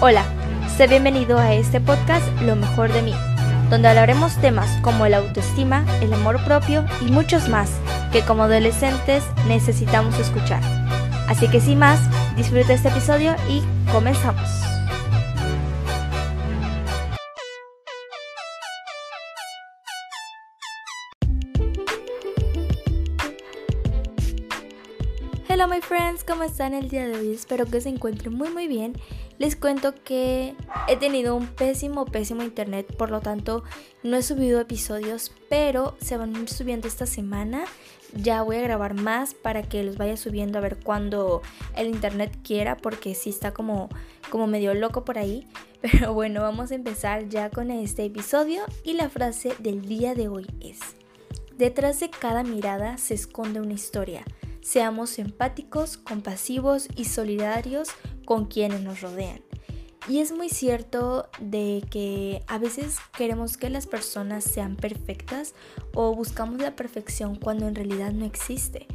Hola, sé bienvenido a este podcast Lo mejor de mí, donde hablaremos temas como la autoestima, el amor propio y muchos más que como adolescentes necesitamos escuchar. Así que sin más, disfruta este episodio y comenzamos. Hello my friends, ¿cómo están el día de hoy? Espero que se encuentren muy muy bien. Les cuento que he tenido un pésimo, pésimo internet, por lo tanto no he subido episodios, pero se van subiendo esta semana. Ya voy a grabar más para que los vaya subiendo a ver cuando el internet quiera, porque sí está como, como medio loco por ahí. Pero bueno, vamos a empezar ya con este episodio y la frase del día de hoy es, detrás de cada mirada se esconde una historia. Seamos empáticos, compasivos y solidarios con quienes nos rodean. Y es muy cierto de que a veces queremos que las personas sean perfectas o buscamos la perfección cuando en realidad no existe.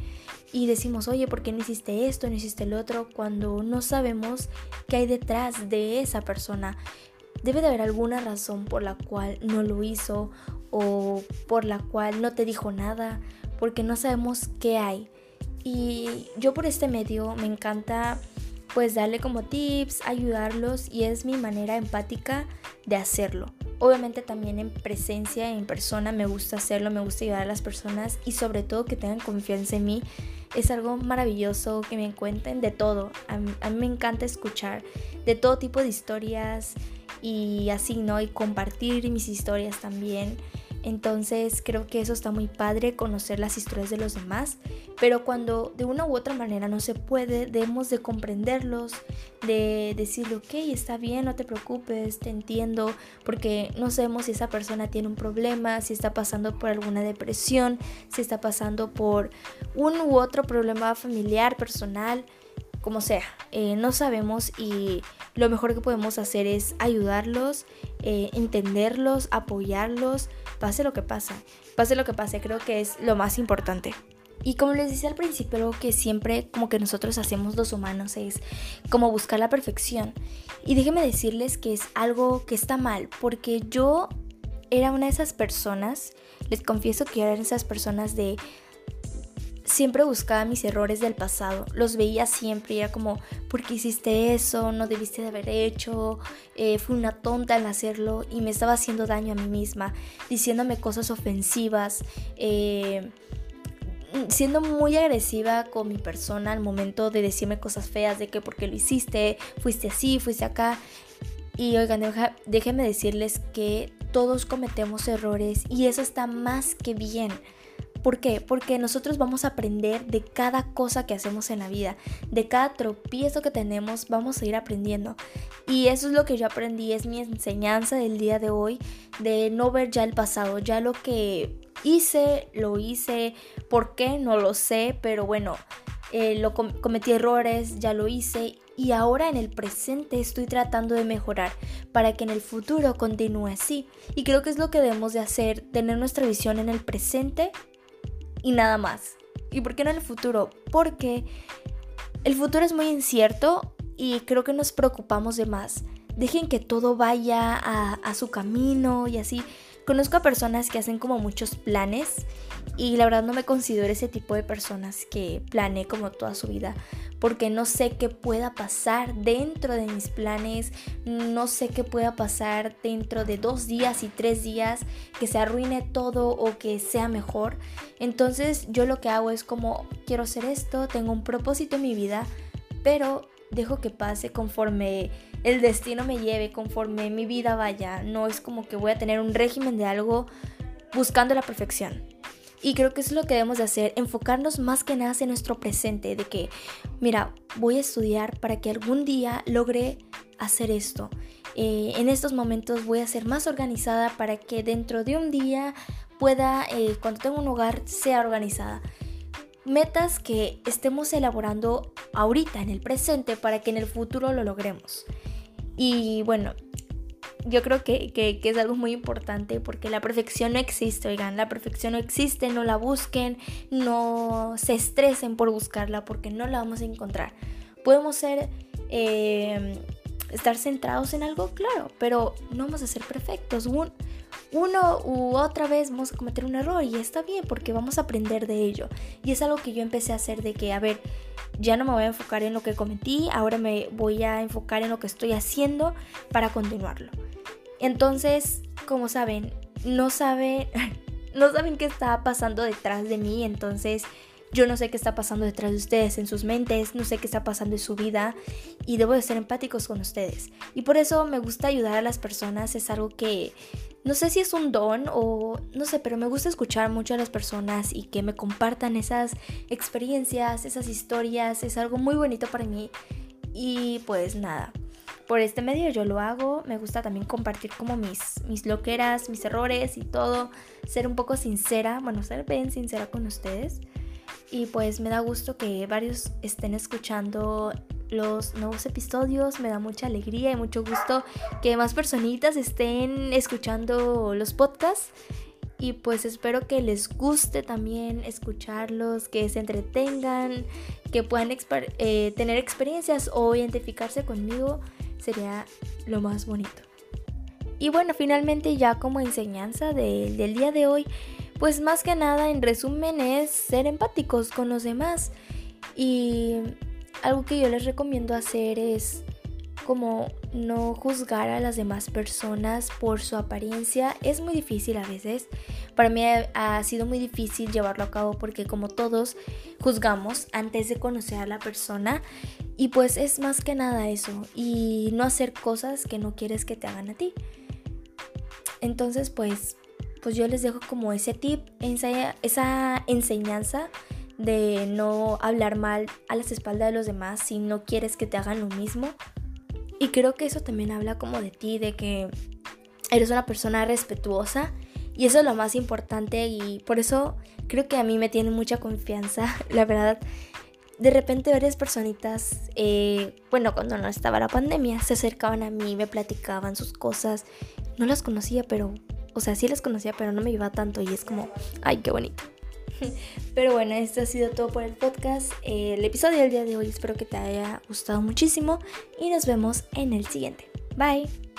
Y decimos, oye, ¿por qué no hiciste esto, no hiciste el otro? Cuando no sabemos qué hay detrás de esa persona. Debe de haber alguna razón por la cual no lo hizo o por la cual no te dijo nada, porque no sabemos qué hay. Y yo por este medio me encanta pues darle como tips, ayudarlos y es mi manera empática de hacerlo. Obviamente también en presencia, en persona, me gusta hacerlo, me gusta ayudar a las personas y sobre todo que tengan confianza en mí. Es algo maravilloso que me cuenten de todo. A mí, me encanta escuchar de todo tipo de historias y así, ¿no? Y compartir mis historias también. Entonces creo que eso está muy padre, conocer las historias de los demás, pero cuando de una u otra manera no se puede, debemos de comprenderlos, de decirle, ok, está bien, no te preocupes, te entiendo, porque no sabemos si esa persona tiene un problema, si está pasando por alguna depresión, si está pasando por un u otro problema familiar, personal como sea, eh, no sabemos y lo mejor que podemos hacer es ayudarlos, eh, entenderlos, apoyarlos, pase lo que pase, pase lo que pase, creo que es lo más importante. Y como les decía al principio, algo que siempre como que nosotros hacemos los humanos es como buscar la perfección. Y déjenme decirles que es algo que está mal, porque yo era una de esas personas, les confieso que era de esas personas de siempre buscaba mis errores del pasado, los veía siempre era como, ¿por qué hiciste eso? No debiste de haber hecho, eh, fui una tonta al hacerlo y me estaba haciendo daño a mí misma, diciéndome cosas ofensivas, eh, siendo muy agresiva con mi persona al momento de decirme cosas feas de que porque lo hiciste, fuiste así, fuiste acá. Y oigan, déjenme decirles que todos cometemos errores y eso está más que bien. ¿Por qué? Porque nosotros vamos a aprender de cada cosa que hacemos en la vida, de cada tropiezo que tenemos, vamos a ir aprendiendo. Y eso es lo que yo aprendí, es mi enseñanza del día de hoy, de no ver ya el pasado, ya lo que hice, lo hice, ¿por qué? No lo sé, pero bueno, eh, lo cometí errores, ya lo hice y ahora en el presente estoy tratando de mejorar para que en el futuro continúe así. Y creo que es lo que debemos de hacer, tener nuestra visión en el presente y nada más. ¿Y por qué no en el futuro? Porque el futuro es muy incierto y creo que nos preocupamos de más. Dejen que todo vaya a, a su camino y así. Conozco a personas que hacen como muchos planes y la verdad no me considero ese tipo de personas que planee como toda su vida porque no sé qué pueda pasar dentro de mis planes, no sé qué pueda pasar dentro de dos días y tres días, que se arruine todo o que sea mejor. Entonces yo lo que hago es como quiero hacer esto, tengo un propósito en mi vida, pero dejo que pase conforme el destino me lleve, conforme mi vida vaya. No es como que voy a tener un régimen de algo buscando la perfección. Y creo que eso es lo que debemos de hacer, enfocarnos más que nada en nuestro presente, de que, mira, voy a estudiar para que algún día logre hacer esto. Eh, en estos momentos voy a ser más organizada para que dentro de un día pueda, eh, cuando tenga un hogar, sea organizada. Metas que estemos elaborando ahorita, en el presente, para que en el futuro lo logremos. Y bueno, yo creo que, es algo muy importante porque la perfección no existe, oigan, la perfección no existe, no la busquen, no se estresen por buscarla porque no la vamos a encontrar. Podemos ser, eh, estar centrados en algo, claro, pero no vamos a ser perfectos. Un, uno u otra vez vamos a cometer un error y está bien porque vamos a aprender de ello. Y es algo que yo empecé a hacer de que, a ver, ya no me voy a enfocar en lo que cometí, ahora me voy a enfocar en lo que estoy haciendo para continuarlo. Entonces, como saben, no saben, no saben qué está pasando detrás de mí, entonces yo no sé qué está pasando detrás de ustedes en sus mentes, no sé qué está pasando en su vida y debo de ser empáticos con ustedes. Y por eso me gusta ayudar a las personas, es algo que no sé si es un don o no sé, pero me gusta escuchar mucho a las personas y que me compartan esas experiencias, esas historias, es algo muy bonito para mí. Y pues nada, por este medio yo lo hago, me gusta también compartir como mis, mis loqueras, mis errores y todo, ser un poco sincera, bueno, ser bien sincera con ustedes. Y pues me da gusto que varios estén escuchando los nuevos episodios, me da mucha alegría y mucho gusto que más personitas estén escuchando los podcasts. Y pues espero que les guste también escucharlos, que se entretengan, que puedan eh, tener experiencias o identificarse conmigo. Sería lo más bonito. Y bueno, finalmente ya como enseñanza del día de hoy, pues más que nada, en resumen, es ser empáticos con los demás. Y algo que yo les recomiendo hacer es como no juzgar a las demás personas por su apariencia. Es muy difícil a veces. Para mí ha sido muy difícil llevarlo a cabo porque como todos juzgamos antes de conocer a la persona. Y pues es más que nada eso. Y no hacer cosas que no quieres que te hagan a ti. Entonces pues pues yo les dejo como ese tip, esa enseñanza de no hablar mal a las espaldas de los demás si no quieres que te hagan lo mismo. Y creo que eso también habla como de ti, de que eres una persona respetuosa y eso es lo más importante y por eso creo que a mí me tiene mucha confianza, la verdad. De repente varias personitas, eh, bueno, cuando no estaba la pandemia, se acercaban a mí, me platicaban sus cosas. No las conocía, pero o sea, sí las conocía, pero no me iba tanto y es como, ay, qué bonito. Pero bueno, esto ha sido todo por el podcast. El episodio del día de hoy espero que te haya gustado muchísimo y nos vemos en el siguiente. Bye.